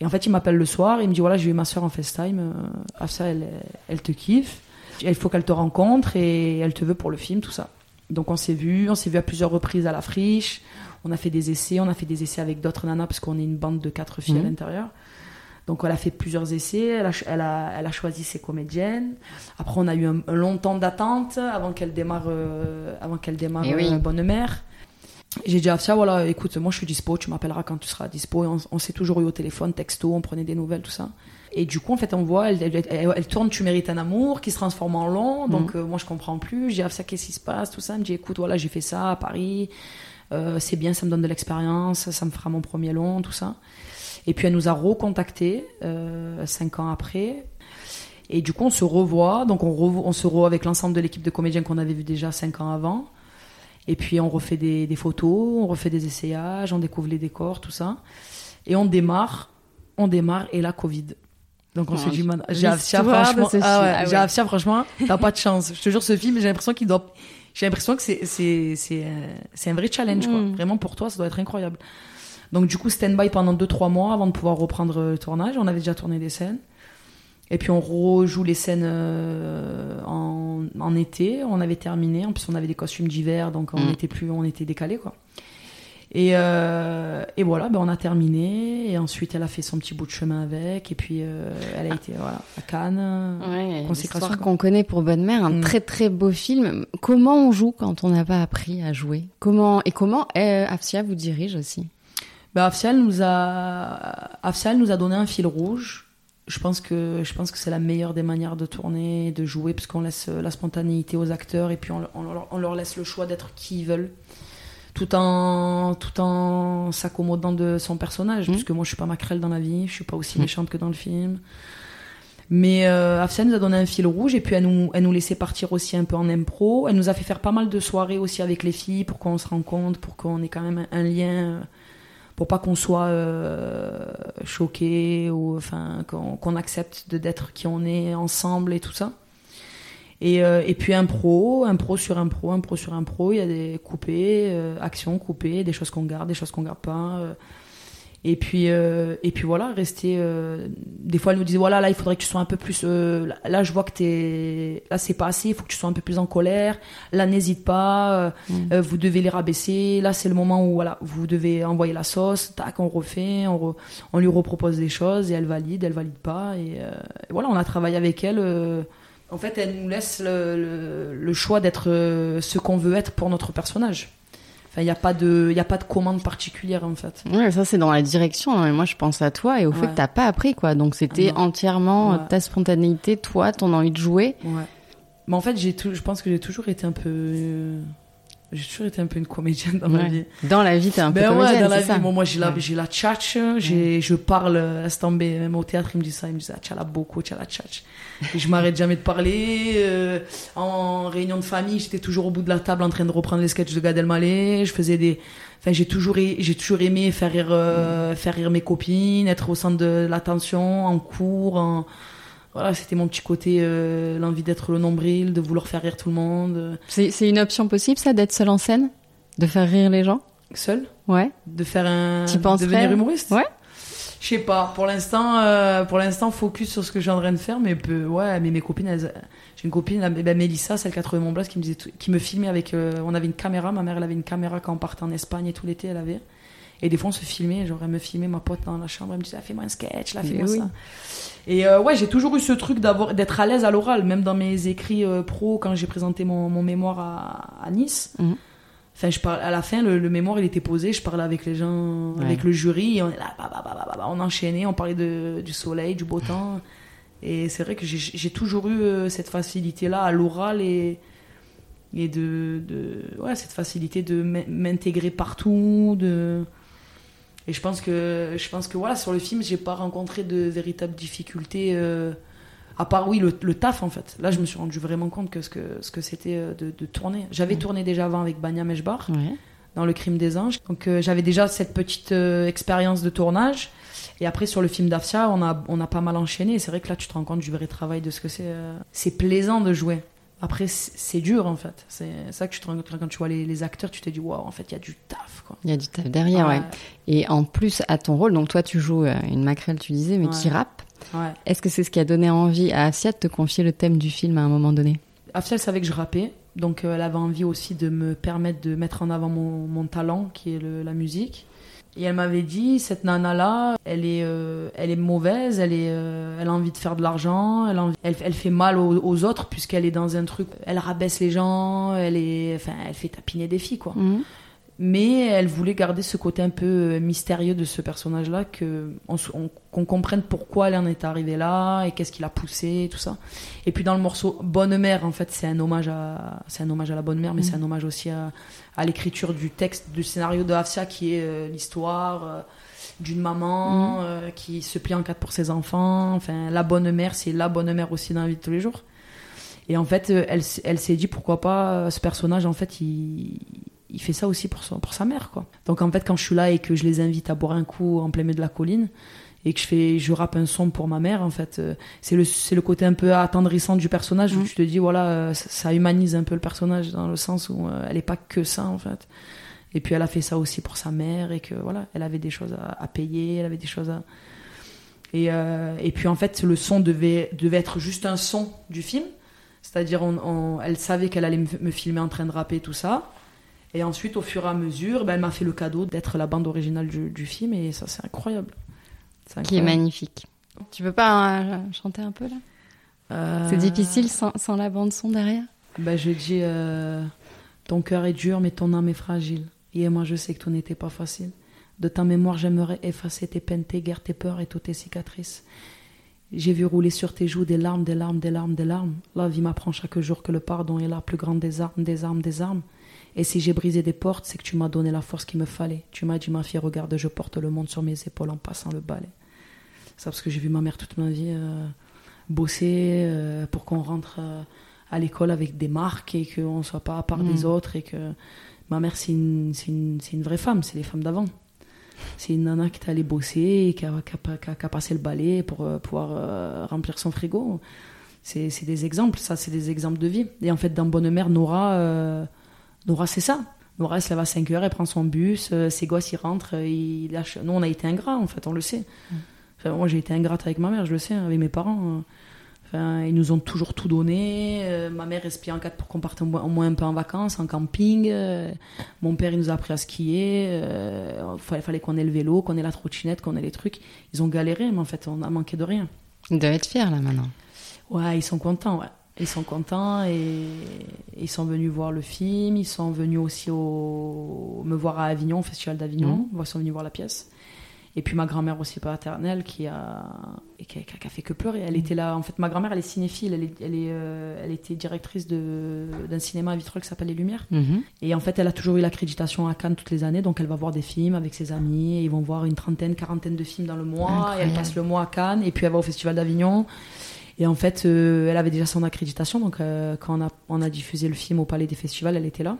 et en fait, il m'appelle le soir, il me dit voilà, j'ai eu ma soeur en FaceTime, Afsa, elle, elle te kiffe, il faut qu'elle te rencontre et elle te veut pour le film, tout ça. Donc on s'est vu, on s'est vu à plusieurs reprises à la friche, on a fait des essais, on a fait des essais avec d'autres nanas parce qu'on est une bande de quatre filles à Mhm. l'intérieur. Donc elle a fait plusieurs essais, elle a, elle a, elle a choisi ses comédiennes. Après on a eu un, un long temps d'attente avant qu'elle démarre, euh, avant qu'elle démarre Eh oui. euh, Bonne Mère. J'ai dit à Afsia, voilà, écoute, moi je suis dispo, tu m'appelleras quand tu seras dispo. Et on, on s'est toujours eu au téléphone, texto, on prenait des nouvelles, tout ça. Et du coup, en fait, on voit, elle, elle, elle- elle tourne Tu mérites un amour, qui se transforme en long. Donc, euh, moi, je comprends plus. J'ai dit, Afsia, qu'est-ce qui se passe, tout ça? Elle me dit, écoute, voilà, j'ai fait ça à Paris. Euh, c'est bien, ça me donne de l'expérience, ça me fera mon premier long, tout ça. Et puis, elle nous a recontactés euh, cinq ans après. Et du coup, on se revoit. Donc, on, se revoit avec l'ensemble de l'équipe de comédiens qu'on avait vu déjà cinq ans avant. Et puis on refait des, des photos, on refait des essayages, on découvre les décors, tout ça. Et on démarre, on démarre et la Covid. Donc on Oh, se dit, de franchement, ah ouais, Ah ouais. Franchement, t'as pas de chance. Je te jure, ce film, j'ai l'impression qu'il doit, j'ai l'impression que c'est, c'est, c'est, euh, un vrai challenge, quoi. Mm. Vraiment pour toi, ça doit être incroyable. Donc du coup, stand-by pendant 2-3 mois avant de pouvoir reprendre le tournage. On avait déjà tourné des scènes. Et puis on rejoue les scènes euh, en, en été. On avait terminé. En plus, on avait des costumes d'hiver, donc on Mm. était plus, on était décalé quoi. Et, euh, et voilà, ben on a terminé. Et ensuite, elle a fait son petit bout de chemin avec. Et puis, euh, elle a été voilà, à Cannes. Ouais, Consécration, qu'on connaît pour Bonne Mère, un Mm. très très beau film. Comment on joue quand on n'a pas appris à jouer? Comment et comment euh, Afsia vous dirige aussi? Ben, Afsia, elle nous a, Afsia, elle nous a donné un fil rouge. Je pense que, je pense que c'est la meilleure des manières de tourner, de jouer, parce qu'on laisse euh, la spontanéité aux acteurs et puis on, on leur- on leur laisse le choix d'être qui ils veulent, tout en, tout en s'accommodant de son personnage. Mhm. Parce que moi, je suis pas maquerelle dans la vie, je suis pas aussi Mhm. méchante que dans le film. Mais euh, Afsia nous a donné un fil rouge et puis elle nous, elle nous laissait partir aussi un peu en impro. Elle nous a fait faire pas mal de soirées aussi avec les filles pour qu'on se rencontre, pour qu'on ait quand même un, un lien, euh, pour pas qu'on soit euh, choqué ou enfin qu'on qu'on accepte d'être qui on est ensemble et tout ça. Et, euh, et puis impro, impro sur impro, impro sur impro, il y a des coupés, euh, actions coupées, des choses qu'on garde, des choses qu'on garde pas. Et puis, euh, et puis voilà, rester. euh, des fois, elle nous disait voilà, là, il faudrait que tu sois un peu plus. euh, là, je vois que t'es. Là, c'est pas assez, il faut que tu sois un peu plus en colère. Là, n'hésite pas, euh, Mm. euh, vous devez les rabaisser. Là, c'est le moment où voilà, vous devez envoyer la sauce. Tac, on refait, on, re- on lui repropose des choses et elle valide, elle valide pas. Et, euh, et voilà, on a travaillé avec elle. euh, en fait, elle nous laisse le, le- le choix d'être ce qu'on veut être pour notre personnage. Il n'y a pas de, il a pas de commande particulière en fait. Ouais, ça c'est dans la direction. hein. Moi, je pense à toi et au fait que t'as pas appris quoi. Donc c'était Ah entièrement euh, Ouais. ta spontanéité, toi, ton envie de jouer. Ouais. Mais en fait, j'ai tout, je pense que j'ai toujours été un peu, euh, j'ai toujours été un peu une comédienne dans ma Ouais. vie. Dans la vie, t'es un peu Ben ouais, comédienne, dans la vie, ça. bon, moi j'ai la, Ouais. j'ai la tchatch, j'ai, je parle, euh, laisse tomber, même au théâtre, ils me disent ça, ils me disent, ah, la beaucoup, tu as la tchatch. Et je m'arrête jamais de parler, euh, en réunion de famille, j'étais toujours au bout de la table en train de reprendre les sketchs de Gad Elmaleh, je faisais des, enfin, j'ai toujours, ai- j'ai toujours aimé faire rire, euh, faire rire mes copines, être au centre de l'attention, en cours, en, voilà, c'était mon petit côté, euh, l'envie d'être le nombril, de vouloir faire rire tout le monde, C'est une option possible, ça, d'être seul en scène? De faire rire les gens? Seul? Ouais. de faire un T'y penserais devenir humoriste? Ouais. je sais pas. Pour l'instant euh, pour l'instant focus sur ce que j'ai en train de faire mais peu, ouais mais mes copines elles- j'ai une copine la, ben, Mélissa celle qui a trouvé mon blast qui me disait tout- qui me filmait avec euh, on avait une caméra ma mère elle avait une caméra quand on partait en Espagne et tout l'été elle avait et des fois on se filmait genre elle me filmait ma pote dans la chambre elle me disait ah, fais-moi un sketch là fais-moi oui. ça et euh, ouais j'ai toujours eu ce truc d'avoir d'être à l'aise à l'oral même dans mes écrits euh, pro quand j'ai présenté mon, mon mémoire à, à Nice Mhm. Enfin, je parle, à la fin, le, le mémoire, il était posé, je parlais avec les gens, Ouais. avec le jury, et on est là, bah, bah, bah, on enchaînait, on parlait de, du soleil, du beau temps. Et c'est vrai que j'ai- toujours eu euh, cette facilité-là à l'oral et, et de, de, ouais, cette facilité de m'in- m'intégrer partout, de, et je pense que, je pense que voilà, sur le film, j'ai pas rencontré de véritables difficultés, euh, à part, oui, le, le taf, en fait. Là, je me suis rendu vraiment compte que ce que, ce que c'était euh, de, de tourner. J'avais tourné déjà avant avec Banya Meshbar Ouais. dans Le Crime des Anges. Donc euh, j'avais déjà cette petite euh, expérience de tournage. Et après sur le film d'Afsia, on a, on a pas mal enchaîné. C'est vrai que là tu te rends compte du vrai travail de ce que c'est. C'est plaisant de jouer. Après c'est dur en fait. C'est ça que tu te rends compte quand tu vois les, les acteurs, tu te dis waouh en fait il y a du taf. Il y a du taf derrière, ouais. Et en plus, à ton rôle, donc toi, tu joues euh, une maquerelle, tu disais, mais Ouais. qui rappe. ouais. Est-ce que c'est ce qui a donné envie à Asia de te confier le thème du film à un moment donné? Afsia elle savait que je rappais. Donc euh, elle avait envie aussi de me permettre de mettre en avant mon, mon talent qui est le- la musique. Et elle m'avait dit, cette nana-là, elle est, euh, elle est mauvaise, elle, est, euh, elle a envie de faire de l'argent, elle, elle, elle fait mal aux, aux autres puisqu'elle est dans un truc, elle rabaisse les gens, elle est, enfin, elle fait tapiner des filles, quoi. Mhm. Mais elle voulait garder ce côté un peu euh, mystérieux de ce personnage-là, que on s- on- qu'on comprenne pourquoi elle en est arrivée là et qu'est-ce qui l'a poussée, et tout ça. Et puis dans le morceau Bonne Mère, en fait, c'est un hommage à, c'est un hommage à la Bonne Mère, mais Mhm. c'est un hommage aussi à, à l'écriture du texte, du scénario de Afsia, qui est euh, l'histoire euh, d'une maman euh, qui se plie en quatre pour ses enfants. Enfin, la Bonne Mère, c'est la Bonne Mère aussi dans la vie de tous les jours. Et en fait, elle, elle s'est dit pourquoi pas ce personnage, en fait, il, il fait ça aussi pour, son, pour sa mère, quoi. Donc en fait, quand je suis là et que je les invite à boire un coup en plein milieu de la colline et que je fais, je rappe un son pour ma mère, en fait, euh, c'est le, c'est le côté un peu attendrissant du personnage où Mhm. tu te dis voilà, euh, ça, ça humanise un peu le personnage dans le sens où euh, elle est pas que ça, en fait. Et puis elle a fait ça aussi pour sa mère et que voilà, elle avait des choses à, à payer, elle avait des choses à. Et, euh, et puis en fait, le son devait, devait être juste un son du film. C'est-à-dire, on, on- elle savait qu'elle allait me, me filmer en train de rapper tout ça. Et ensuite, au fur et à mesure, ben, elle m'a fait le cadeau d'être la bande originale du, du film. Et ça, c'est incroyable. C'est Qui est incroyable. magnifique. Tu peux pas euh, chanter un peu là? Euh, C'est difficile sans, sans la bande son derrière? Ben, je dis euh, Ton cœur est dur, mais ton âme est fragile. Et moi, je sais que tout n'était pas facile. De ta mémoire, j'aimerais effacer tes peines, tes guerres, tes peurs et toutes tes cicatrices. J'ai vu rouler sur tes joues des larmes, des larmes, des larmes, des larmes. La vie m'apprend chaque jour que le pardon est la plus grande des armes, des armes, des armes. Et si j'ai brisé des portes, c'est que tu m'as donné la force qu'il me fallait. Tu m'as dit, ma fille, regarde, je porte le monde sur mes épaules en passant le balai. Ça, parce que j'ai vu ma mère toute ma vie euh, bosser euh, pour qu'on rentre euh, à l'école avec des marques et qu'on ne soit pas à part des autres. Et que ma mère, c'est une, c'est une, c'est une vraie femme, c'est les femmes d'avant. C'est une nana qui est allée bosser et qui a, qui a- qui a- qui a passé le balai pour pouvoir remplir son frigo. C'est c'est des exemples, ça, c'est des exemples de vie. Et en fait, dans Bonne Mère, Nora, Nora c'est ça. Nora, elle se lève à 5 heures, elle prend son bus, euh, ses gosses, ils rentrent, ils lâchent. Nous, on a été ingrats, en fait, on le sait. Enfin, moi, j'ai été ingrate avec ma mère, je le sais, avec mes parents. hein. Enfin, ils nous ont toujours tout donné. Euh, ma mère respire en quatre pour qu'on parte au moins, au moins un peu en vacances, en camping. Euh, mon père, il nous a appris à skier. Euh, Il fallait, fallait qu'on ait le vélo, qu'on ait la trottinette, qu'on ait les trucs. Ils ont galéré, mais en fait, on a manqué de rien. Ils doivent être fiers là maintenant. Ouais, ils sont contents, ouais. Ils sont contents et ils sont venus voir le film. Ils sont venus aussi au... me voir à Avignon, au Festival d'Avignon. Ils sont venus voir la pièce. Et puis ma grand-mère aussi paternelle qui a, qui a, qui a fait que pleurer. Elle était là. En fait, ma grand-mère, elle est cinéphile. Elle, est, elle, est, euh, elle était directrice d'un cinéma à Vitrolles qui s'appelle Les Lumières. Mhm. Et en fait, elle a toujours eu l'accréditation à Cannes toutes les années. Donc, elle va voir des films avec ses amis. Et ils vont voir une trentaine, quarantaine de films dans le mois. Incroyable. Et elle passe le mois à Cannes. Et puis, elle va au Festival d'Avignon. Et en fait, euh, elle avait déjà son accréditation. Donc, euh, quand on a, diffusé le film au Palais des Festivals, elle était là.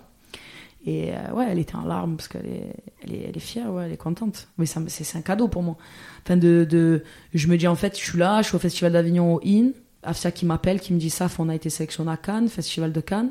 Et euh, ouais, elle était en larmes parce qu'elle est, elle est, fière, ouais, elle est contente. Mais c'est un cadeau pour moi. Enfin, de, je me dis en fait, je suis là, je suis au Festival d'Avignon au IN. Afsia qui m'appelle, qui me dit ça, on a été sélectionné à Cannes, Festival de Cannes.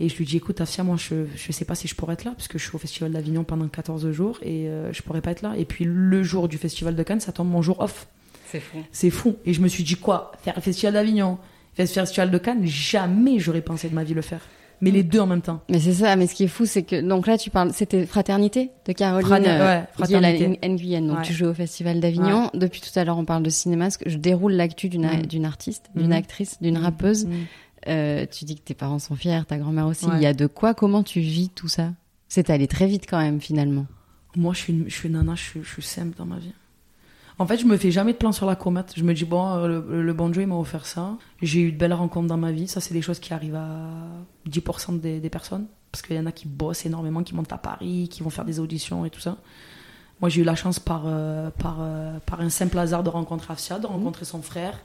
Et je lui dis, écoute, Afsia, moi, je, je sais pas si je pourrais être là, parce que je suis au Festival d'Avignon pendant 14 jours et euh, je pourrais pas être là. Et puis le jour du Festival de Cannes, ça tombe mon jour off. C'est fou. C'est fou. Et je me suis dit, quoi Faire le Festival d'Avignon, faire le Festival de Cannes, jamais j'aurais pensé de ma vie le faire. Mais les deux en même temps. Mais c'est ça, mais ce qui est fou, c'est que donc là tu parles, c'était Fraternité de Caroline Frater- euh, ouais, Fraternité. Nguyen. Donc Ouais. tu joues au Festival d'Avignon. Depuis tout à l'heure, on parle de cinéma. Je déroule l'actu d'une Mm. d'une artiste, d'une Mhm. actrice, d'une rappeuse. Mm. Euh, tu dis que tes parents sont fiers, ta grand-mère aussi. Ouais. Il y a de quoi Comment tu vis tout ça? C'est allé très vite quand même finalement. Moi, je suis, une, je suis une nana, je suis, je suis simple dans ma vie. En fait, je me fais jamais de plan sur la comète. Je me dis, bon, euh, le, le bon Dieu, il m'a offert ça. J'ai eu de belles rencontres dans ma vie. Ça, c'est des choses qui arrivent à 10% des, des personnes. Parce qu'il y en a qui bossent énormément, qui montent à Paris, qui vont faire des auditions et tout ça. Moi, j'ai eu la chance par, euh, par, euh, par un simple hasard de rencontrer Afsia, de rencontrer son frère.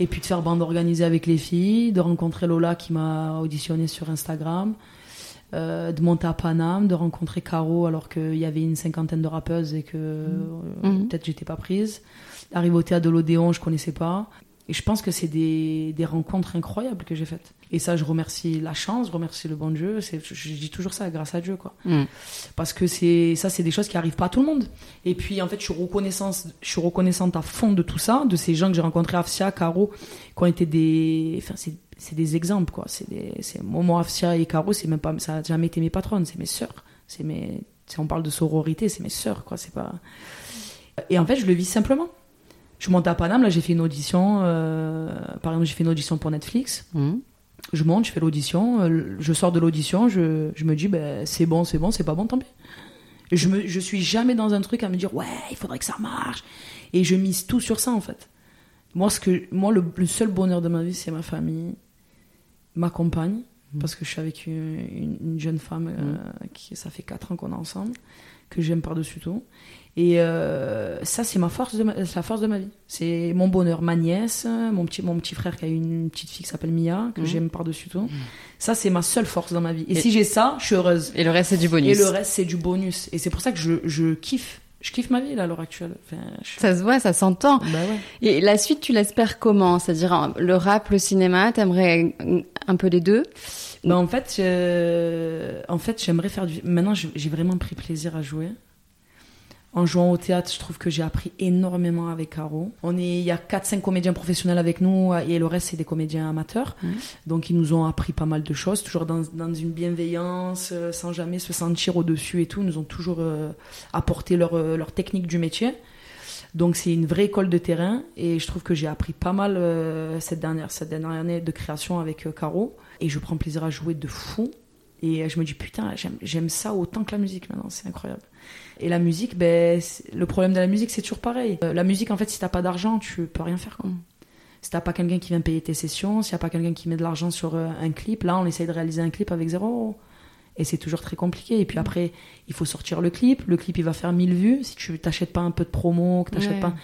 Et puis de faire bande organisée avec les filles, de rencontrer Lola qui m'a auditionné sur Instagram. Euh, de monter à Paname, de rencontrer Caro alors qu'il y avait une cinquantaine de rappeuses et que euh, Mhm. peut-être j'étais pas prise. Arriver au théâtre de l'Odéon, je connaissais pas. Et je pense que c'est des, des rencontres incroyables que j'ai faites. Et ça, je remercie la chance, je remercie le bon Dieu. Je, je dis toujours ça, grâce à Dieu, quoi. Mm. Parce que c'est, ça, c'est des choses qui arrivent pas à tout le monde. Et puis, en fait, je suis reconnaissante, je suis reconnaissante à fond de tout ça, de ces gens que j'ai rencontrés, Afsia, Caro, qui ont été des, enfin, c'est, c'est des exemples, quoi. C'est des, c'est, Momo, Afsia et Caro, c'est même pas, ça a jamais été mes patronnes, c'est mes sœurs. C'est mes, si on parle de sororité, c'est mes sœurs, quoi. C'est pas, et en fait, je le vis simplement. Je monte à Paname, là, j'ai fait une audition, euh, par exemple, j'ai fait une audition pour Netflix. Mm. Je monte, je fais l'audition, euh, je sors de l'audition, je, je me dis, ben, c'est bon, c'est bon, c'est pas bon, tant pis. Je, me, je suis jamais dans un truc à me dire, ouais, il faudrait que ça marche. Et je mise tout sur ça, en fait. Moi, ce que, moi le, le seul bonheur de ma vie, c'est ma famille, ma compagne, parce que je suis avec une, une- une jeune femme, euh, qui, ça fait 4 ans qu'on est ensemble, que j'aime par-dessus tout. Et euh, ça, c'est ma force de ma, la force de ma vie. C'est mon bonheur. Ma nièce, mon petit, mon petit frère qui a une petite fille qui s'appelle Mia, que Mhm. j'aime par-dessus tout. Ça, c'est ma seule force dans ma vie. Et, Et- si j'ai ça, je suis heureuse. Et le reste c'est du bonus. Et le reste, c'est du bonus. Et c'est pour ça que je, je kiffe. Je kiffe ma vie, là, à l'heure actuelle. Enfin, je- Ça se voit, ça s'entend. Bah ouais. Et la suite, tu l'espères comment? C'est-à-dire hein, le rap, le cinéma, t'aimerais un peu les deux? Bah, en fait, euh, en fait, j'aimerais faire du. Maintenant, j'ai vraiment pris plaisir à jouer. En jouant au théâtre, je trouve que j'ai appris énormément avec Caro. On est, il y a 4-5 comédiens professionnels avec nous et le reste, c'est des comédiens amateurs. Donc, ils nous ont appris pas mal de choses, toujours dans, dans une bienveillance, euh, sans jamais se sentir au-dessus et tout. Ils nous ont toujours euh, apporté leur, euh, leur technique du métier. Donc, c'est une vraie école de terrain et je trouve que j'ai appris pas mal euh, cette, dernière, cette dernière année de création avec euh, Caro. Et je prends plaisir à jouer de fou. Et je me dis, putain, j'aime ça autant que la musique maintenant, c'est incroyable. Et la musique, ben, le problème de la musique, c'est toujours pareil. Euh, la musique, en fait, si t'as pas d'argent, tu peux rien faire. Si t'as pas quelqu'un qui vient payer tes sessions, s'il y a pas quelqu'un qui met de l'argent sur euh, un clip, là, on essaye de réaliser un clip avec zéro. Et c'est toujours très compliqué. Et puis après, il faut sortir le clip. Le clip, il va faire 1000 vues. Si tu t'achètes pas un peu de promo, que t'achètes Ouais. pas.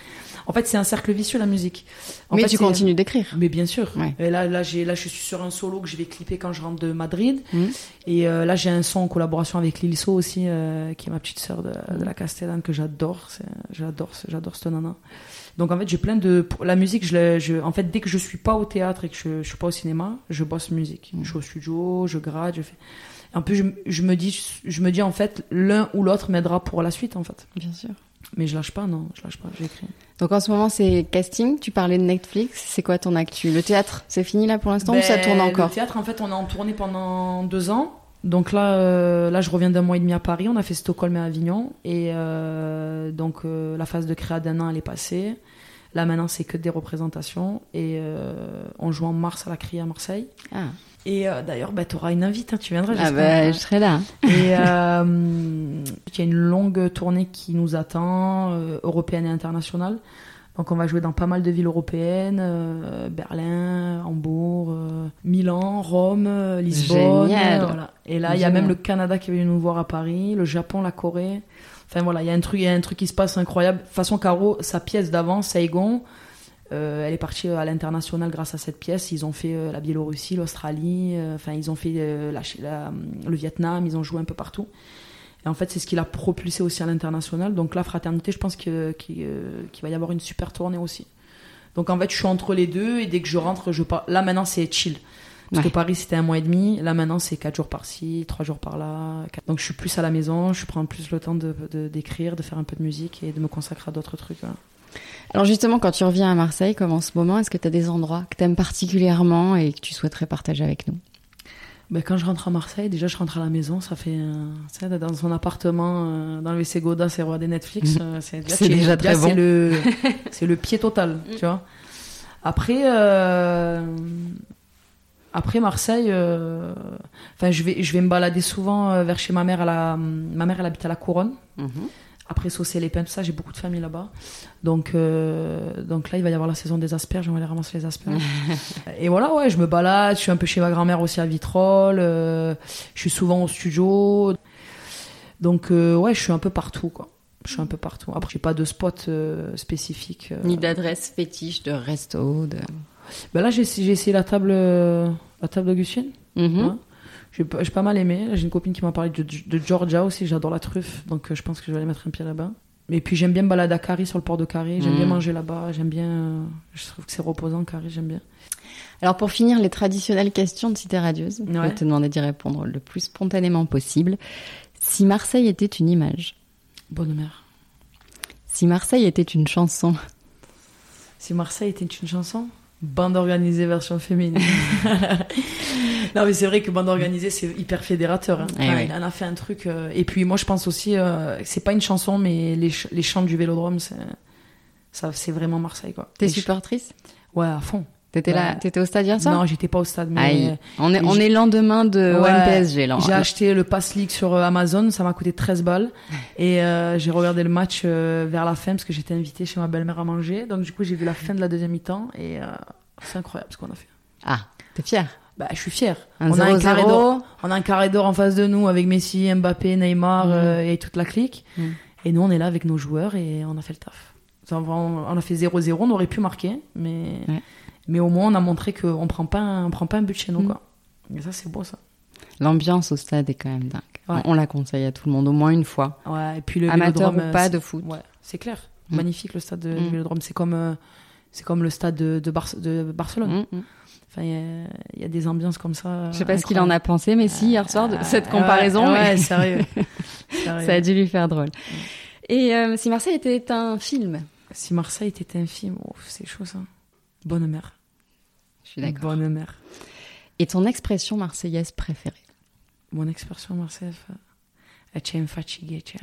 En fait, c'est un cercle vicieux, la musique. En Mais fait, tu continues d'écrire. mais bien sûr. Ouais. Et là, là, j'ai, là, je suis sur un solo que je vais clipper quand je rentre de Madrid. Mhm. Et euh, là, j'ai un son en collaboration avec Lil So aussi, euh, qui est ma petite sœur de, de la Castellane, que j'adore. J'adore, ce- j'adore cette nana. Donc en fait, j'ai plein de. La musique, je, je, en fait, dès que je suis pas au théâtre et que je, je suis pas au cinéma, je bosse musique. Mhm. Je suis au studio, je grade, je fais. En plus, je, je me dis, je me dis en fait, l'un ou l'autre m'aidera pour la suite, en fait. Bien sûr. Mais je lâche pas, non, je lâche pas, j'écris. Donc en ce moment, c'est casting. Tu parlais de Netflix. C'est quoi ton actu? Le théâtre, c'est fini là pour l'instant ou ça Ben, tourne encore? Le théâtre, en fait, on est en tournée pendant deux ans. Donc là, euh, là, je reviens d'un mois et demi à Paris. On a fait Stockholm et Avignon. Et euh, donc, euh, la phase de créa d'un an, elle est passée. Là maintenant, c'est que des représentations. Et on joue en mars à la CRI à Marseille. Ah, Et d'ailleurs, bah, tu auras une invite, hein, tu viendras. Ah bah, je serai là. Et <laughs> il y a une longue tournée qui nous attend, européenne et internationale. Donc on va jouer dans pas mal de villes européennes, euh, Berlin, Hambourg, euh, Milan, Rome, euh, Lisbonne. Voilà. Et là, il y a même le Canada qui est venu nous voir à Paris, le Japon, la Corée. Enfin voilà, il y a un truc, il y a un truc qui se passe incroyable. De toute façon, Caro, sa pièce d'avant, Saigon, euh, elle est partie à l'international grâce à cette pièce. Ils ont fait la Biélorussie, l'Australie, enfin ils ont fait la, la- le Vietnam, ils ont joué un peu partout. Et en fait, c'est ce qui l'a propulsé aussi à l'international. Donc la fraternité, je pense qu'il euh, qu'il va y avoir une super tournée aussi. Donc en fait, je suis entre les deux et dès que je rentre, je pars. Là maintenant, c'est chill. Parce Ouais. que Paris, c'était un mois et demi. Là maintenant, c'est quatre jours par-ci, trois jours par-là. Donc je suis plus à la maison, je prends plus le temps de de- d'écrire, de, faire un peu de musique et de me consacrer à d'autres trucs. voilà. Alors justement, quand tu reviens à Marseille, comme en ce moment, est-ce que tu as des endroits que tu aimes particulièrement et que tu souhaiterais partager avec nous? Ben, quand je rentre à Marseille, déjà je rentre à la maison, ça fait euh, dans son appartement, euh, dans le WC Goda, c'est roi des Netflix. Mhm. euh, c'est déjà très c'est bon. le <laughs> c'est le pied total, tu vois. Après euh, après Marseille, enfin je vais je vais me balader souvent vers chez ma mère. À la, ma mère elle habite à la Couronne. Après saucer les pins, tout ça, j'ai beaucoup de famille là-bas. Donc, euh, donc là, il va y avoir la saison des asperges, on va aller ramasser les asperges. <laughs> et voilà, ouais, je me balade, je suis un peu chez ma grand-mère aussi à Vitrolles, euh, je suis souvent au studio. Donc, euh, ouais, je suis un peu partout, quoi. Je suis un peu partout. Après, j'ai pas de spot spécifique. Ni d'adresse fétiche, de resto, de... Ben là, j'ai essayé la table, la table d'Augustine. Mhm. Ouais. J'ai pas, pas mal aimé. J'ai une copine qui m'a parlé de, de Georgia aussi. J'adore la truffe, donc euh, je pense que je vais aller mettre un pied là-bas. Et puis j'aime bien me balader à Carrie sur le port de Carrie. J'aime Mm. bien manger là-bas. J'aime bien. euh, je trouve que c'est reposant Carrie. J'aime bien. Alors pour finir, les traditionnelles questions de Cité Radieuse, je vais Ouais. te demander d'y répondre le plus spontanément possible. Si Marseille était une image, Bonne mère. si Marseille était une chanson, Si Marseille était une chanson, bande organisée version féminine. <laughs> non mais c'est vrai que bande organisée c'est hyper fédérateur. hein. Eh ouais. Il en a fait un truc. euh, Et puis moi je pense aussi, euh, c'est pas une chanson mais les, ch- les chants du Vélodrome, c'est vraiment Marseille quoi. t'es supportrice? Ouais à fond. T'étais là, t'étais au stade hier soir Non j'étais pas au stade mais. Aïe. On est, on est lendemain de Ouais, là. J'ai acheté le Pass League sur euh, Amazon, ça m'a coûté 13 balles. <laughs> Et euh, j'ai regardé le match euh, vers la fin parce que j'étais invitée chez ma belle-mère à manger. Donc du coup, j'ai vu la fin de la deuxième mi-temps et euh, c'est incroyable ce qu'on a fait. Ah, t'es fier Bah, je suis. Un on, a un carré 0-0. d'or. on a un carré d'or en face de nous avec Messi, Mbappé, Neymar Mhm. euh, et toute la clique. Mhm. Et nous, on est là avec nos joueurs et on a fait le taf. On a fait 0-0, on aurait pu marquer, mais, Ouais. mais au moins on a montré qu'on prend pas un, on prend pas un but chez nous. Mhm. Quoi. Et ça, c'est beau ça. L'ambiance au stade est quand même dingue. Ouais. On la conseille à tout le monde, au moins une fois. Ouais, et puis le Amateur ou pas de foot. Ouais, c'est clair. Mm. Magnifique le stade de, Mm. du Vélodrome. C'est comme, euh, c'est comme le stade de, de, Bar- de Barcelone. Enfin, il y a- il y, a des ambiances comme ça. Je sais pas ce qu'il en a pensé, mais si, hier soir, de cette comparaison, Ouais, mais sérieux. <laughs> Sérieux. ça a dû lui faire drôle. Et euh, si Marseille était un film? Si Marseille était un film, c'est chaud ça. Bonne mère. Je suis d'accord. Bonne mère. Et ton expression marseillaise préférée? Mon expression marseillaise, euh, tu es fatigué, tiens.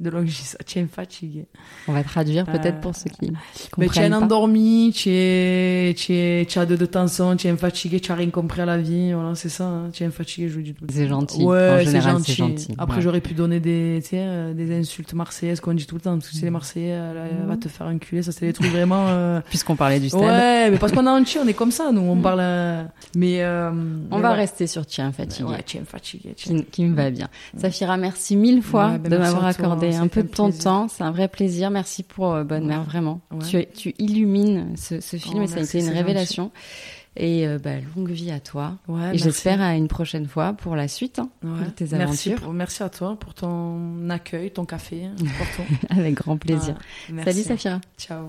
De ça, tu es fatigué. On va traduire peut-être Euh, pour ceux qui Mais tu es comprennent endormi, tu es, tu es, tu as de, de tension, tu es fatigué, tu as rien compris à la vie, voilà, c'est ça, hein. tu es fatigué, je dis tout. C'est gentil. Ouais, c'est gentil. Après, Ouais. j'aurais pu donner des, tu sais, euh, des insultes marseillaises qu'on dit tout le temps, parce que c'est les Marseillais, elle, elle va te faire enculer, ça c'est des trucs vraiment, euh, <laughs> Puisqu'on parlait du stade, Ouais, mais parce qu'on est entier, on est comme ça, nous, on parle, euh, mais, euh, on mais va ouais. rester sur Tiens fatigué. Ouais, tu es fatigué, Qui, qui me va bien. Safira, merci mille fois Ouais, ben de m'avoir accordé un peu de ton plaisir. temps. C'est un vrai plaisir. Merci pour euh, Bonne Mère, vraiment. Ouais. Tu, tu illumines ce, ce film Oh, et ça a été une révélation. Et euh, bah, longue vie à toi. Ouais, et j'espère à une prochaine fois pour la suite hein, de tes Merci, aventures. pour- merci à toi pour ton accueil, ton café, pour. <laughs> Avec grand plaisir. Salut Safira. Ciao.